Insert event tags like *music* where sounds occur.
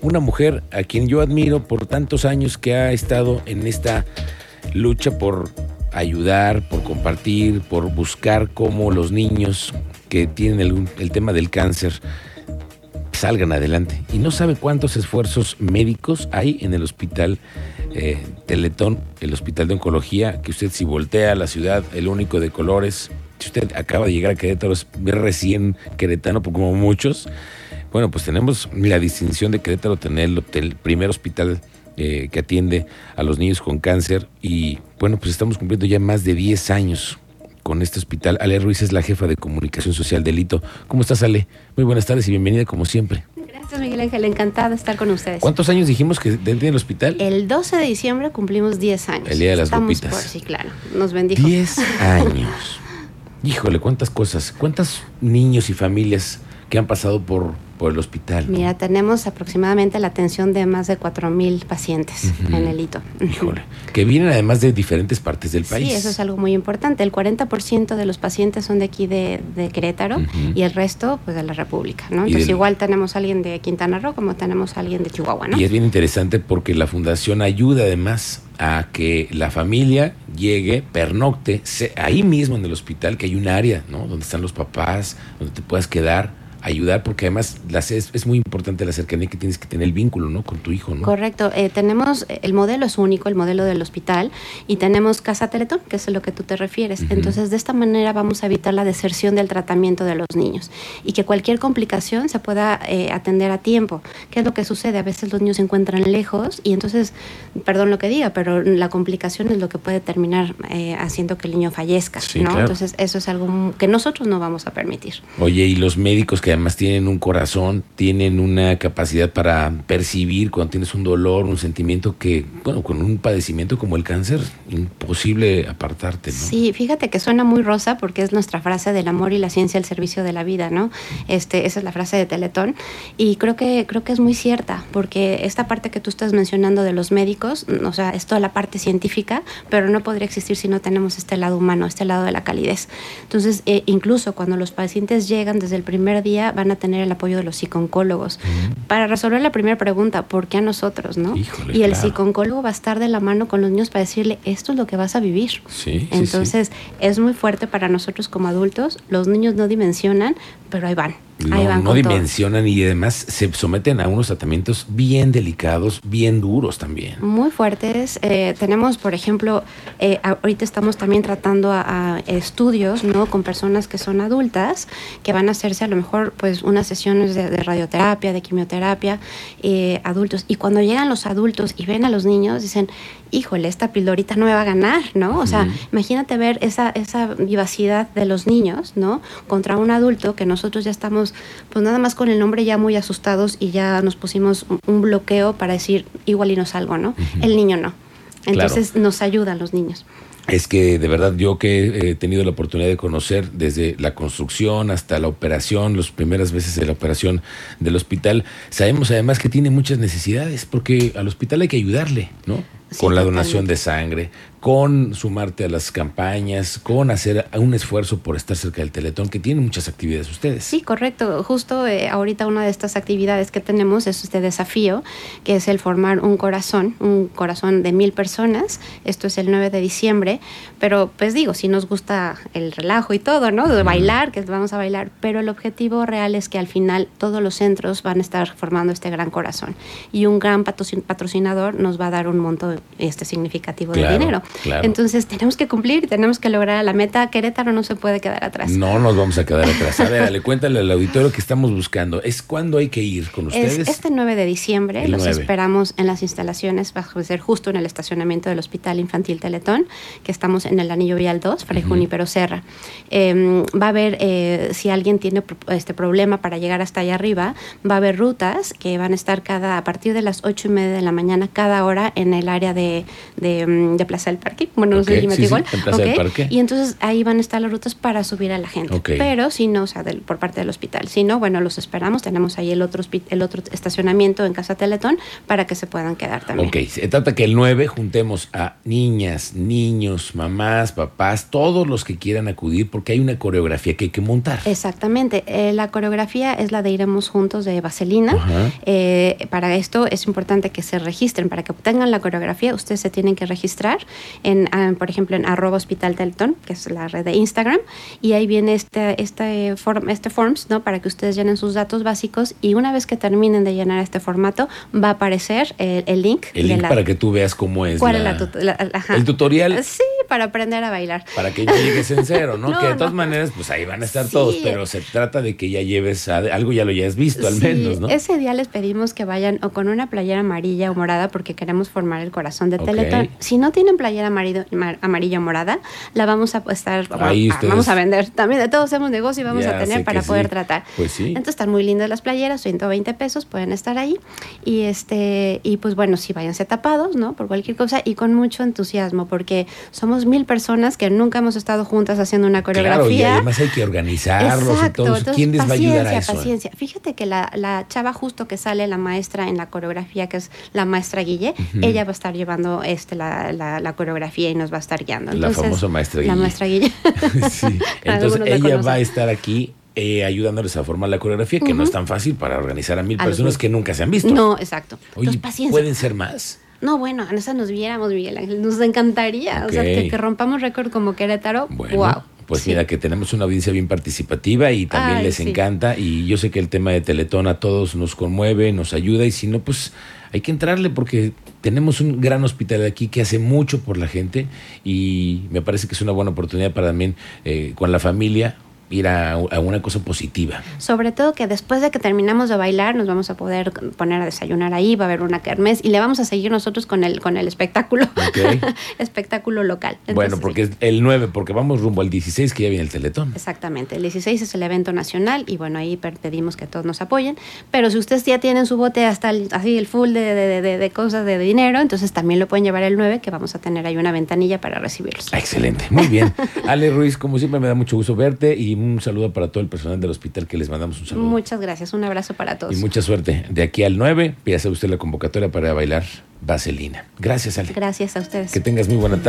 una mujer a quien yo admiro por tantos años que ha estado en esta lucha por ayudar, por compartir, por buscar cómo los niños que tienen el, el tema del cáncer salgan adelante. Y no sabe cuántos esfuerzos médicos hay en el hospital eh, Teletón, el hospital de oncología, que usted si voltea a la ciudad, el único de colores, si usted acaba de llegar a Querétaro, es recién queretano, como muchos, bueno, pues tenemos la distinción de Querétaro tener el, primer hospital eh, que atiende a los niños con cáncer y bueno, pues estamos cumpliendo ya más de 10 años con este hospital. Ale Ruiz es la jefa de comunicación social del Hito. ¿Cómo estás, Ale? Muy buenas tardes y bienvenida como siempre. Gracias, Miguel Ángel. Encantada de estar con ustedes. ¿Cuántos años dijimos que dentro del hospital? El 12 de diciembre cumplimos 10 años. El día de las Estamos Lupitas. por- sí, claro. Nos bendijo. 10 *laughs* años. Híjole, cuántas cosas. ¿Cuántos niños y familias que han pasado por, por el hospital? Mira, tenemos aproximadamente la atención de más de 4.000 pacientes en el hito. Híjole. Que vienen además de diferentes partes del país. Sí, eso es algo muy importante. El 40% de los pacientes son de aquí de, de Querétaro y el resto, pues, de la República, ¿no? Entonces, del- igual tenemos a alguien de Quintana Roo como tenemos a alguien de Chihuahua, ¿no? Y es bien interesante porque la fundación ayuda además a que la familia llegue, pernocte, se- ahí mismo en el hospital, que hay un área, ¿no? Donde están los papás, donde te puedas quedar, ayudar, porque además las, es, es muy importante la cercanía que tienes que tener el vínculo, ¿no? Con tu hijo, ¿no? Correcto. Eh, tenemos, el modelo es único, el modelo del hospital, y tenemos Casa Teletón, que es a lo que tú te refieres. Ujú. Entonces, de esta manera vamos a evitar la deserción del tratamiento de los niños y que cualquier complicación se pueda eh, atender a tiempo. ¿Qué es lo que sucede? A veces los niños se encuentran lejos y entonces, perdón lo que diga, pero la complicación es lo que puede terminar eh, haciendo que el niño fallezca, Sí, ¿no? claro. Entonces, eso es algo que nosotros no vamos a permitir. Oye, y los médicos que además tienen un corazón, tienen una capacidad para percibir cuando tienes un dolor, un sentimiento que, bueno, con un padecimiento como el cáncer, imposible apartarte, ¿no? Sí, fíjate que suena muy rosa porque es nuestra frase del amor y la ciencia al servicio de la vida, ¿no? Este, esa es la frase de Teletón y creo que creo que es muy cierta porque esta parte que tú estás mencionando de los médicos, mm, o sea, es toda la parte científica, pero no podría existir si no tenemos este lado humano, este lado de la calidez. Entonces, eh, incluso cuando los pacientes llegan desde el primer día van a tener el apoyo de los psiconcólogos para resolver la primera pregunta, ¿por qué a nosotros, no? Híjole, y el claro. psiconcólogo va a estar de la mano con los niños para decirle, esto es lo que vas a vivir. Sí, sí, sí. Entonces es muy fuerte para nosotros como adultos. Los niños no dimensionan, pero ahí van. No, no todo. dimensionan y además se someten a unos tratamientos bien delicados, bien duros también. Muy fuertes. Eh, tenemos, por ejemplo, eh, ahorita estamos también tratando a, a estudios, ¿no? Con personas que son adultas, que van a hacerse a lo mejor, pues, unas sesiones de, de radioterapia, de quimioterapia, eh, adultos. Y cuando llegan los adultos y ven a los niños, dicen, híjole, esta pildorita no me va a ganar, ¿no? O sea, imagínate ver esa, esa vivacidad de los niños, ¿no? Contra un adulto que nosotros ya estamos, pues nada más con el nombre ya muy asustados y ya nos pusimos un, bloqueo para decir igual y no salgo, ¿no? El niño no. Entonces nos ayudan los niños. Es que de verdad yo que he tenido la oportunidad de conocer desde la construcción hasta la operación, las primeras veces de la operación del hospital, sabemos además que tiene muchas necesidades porque al hospital hay que ayudarle, ¿no? Sí, con la donación de sangre, con sumarte a las campañas, con hacer un esfuerzo por estar cerca del Teletón, que tiene muchas actividades ustedes. Sí, correcto. Justo eh, ahorita una de estas actividades que tenemos es este desafío, que es el formar un corazón, un corazón de mil personas. Esto es el 9 de diciembre, pero pues digo, si nos gusta el relajo y todo, ¿no? De bailar, que vamos a bailar, pero el objetivo real es que al final todos los centros van a estar formando este gran corazón y un gran patrocin- patrocinador nos va a dar un monto este significativo Claro, de dinero. claro. Entonces tenemos que cumplir tenemos que lograr la meta. Querétaro no se puede quedar atrás. No nos vamos a quedar atrás. A ver, Ale, cuéntale al auditorio que estamos buscando. ¿Es cuándo hay que ir con ustedes? Es este 9 de diciembre, El los 9. esperamos en las instalaciones, va a ser justo en el estacionamiento del Hospital Infantil Teletón, que estamos en el Anillo Vial 2, Fray Ujú. Junípero Serra. Eh, va a haber, eh, si alguien tiene este problema para llegar hasta allá arriba, va a haber rutas que van a estar cada, a partir de las 8 y media de la mañana, cada hora en el área de, de, mm, de Plaza del Parque. Bueno, no sé si me sí, igual. sí, en Plaza del Ok, Parque. Y entonces ahí van a estar las rutas para subir a la gente. Pero si no, o sea, del- por parte del hospital. Si no, bueno, los esperamos. Tenemos ahí el otro, el otro estacionamiento en Casa Teletón para que se puedan quedar también. Ok, se trata que el 9 juntemos a niñas, niños, mamás, papás, todos los que quieran acudir porque hay una coreografía que hay que montar. Exactamente. Eh, la coreografía es la de Iremos Juntos de Vaselina. Eh, para esto es importante que se registren. Para que obtengan la coreografía, ustedes se tienen que registrar, en, ah, por ejemplo, en arroba hospital que es la red de Instagram, y ahí viene este, este, form, este forms, ¿no? Para que ustedes llenen sus datos básicos y una vez que terminen de llenar este formato, va a aparecer el, el link. El link la- para que tú veas cómo es ¿Cuál la- es la, tut- la- ajá. el tutorial Sí, para aprender a bailar. para que ya llegues en cero, ¿no? *laughs* No, que de todas no. maneras, pues ahí van a estar Sí. todos, pero se trata de que ya lleves a- algo, ya lo hayas visto al Sí, menos, ¿no? Ese día les pedimos que vayan o con una playera amarilla o morada porque queremos formar el corazón de Ok. Teletón. Si no tienen playera mar- amarilla o morada, la vamos a estar, Ahí ah, ustedes- vamos a vender. También de todos hacemos negocio y vamos Ya a tener para poder sí. tratar. Pues sí. Entonces están muy lindas las playeras, 120 pesos, pueden estar ahí. Y este, y pues bueno, sí, váyanse tapados, ¿no? Por cualquier cosa y con mucho entusiasmo, porque somos mil personas que nunca hemos estado juntas haciendo una coreografía. Claro, y además hay que organizarlos y Exacto, todo. entonces, ¿Quién les va a ayudar a eso? Paciencia, Fíjate que la, la chava justo que sale, la maestra en la coreografía, que es la maestra Guille, ella va a estar llevando este, la, la- la coreografía y nos va a estar guiando. La Entonces, famosa maestra La Guille. maestra Guille. *laughs* sí. *laughs* Entonces la ella va a estar aquí eh, ayudándoles a formar la coreografía, que no es tan fácil para organizar a mil A personas que nunca se han visto. No, exacto. Oye, Entonces. ¿pueden ser más? No, bueno, en esa nos viéramos, Miguel Ángel. Nos encantaría. O sea, que, que rompamos récord como Querétaro. Bueno, wow. pues Sí. mira que tenemos una audiencia bien participativa y también Ay, les sí. encanta y yo sé que el tema de Teletón a todos nos conmueve, nos ayuda y si no, pues hay que entrarle porque tenemos un gran hospital aquí que hace mucho por la gente y me parece que es una buena oportunidad para también eh, con la familia ir a, a una cosa positiva. Sobre todo que después de que terminamos de bailar nos vamos a poder poner a desayunar ahí, va a haber una kermés y le vamos a seguir nosotros con el, con el espectáculo. Ok. *laughs* espectáculo local. bueno, Entonces, porque es el 9, porque vamos rumbo al 16 que ya viene el Teletón. Exactamente, el 16 es el evento nacional y bueno, ahí pedimos que todos nos apoyen, pero si ustedes ya tienen su bote hasta el, así el full de, de- de- de cosas de dinero, entonces también lo pueden llevar el 9 que vamos a tener ahí una ventanilla para recibirlos. Ah, Excelente, muy bien. *laughs* Ale Ruiz, como siempre me da mucho gusto verte y un saludo para todo el personal del hospital que les mandamos un saludo. Muchas gracias, un abrazo para todos. Y mucha suerte. De aquí al 9, pídase usted la convocatoria para bailar Vaselina. Gracias, Ale. Gracias a ustedes. Que tengas muy buena tarde.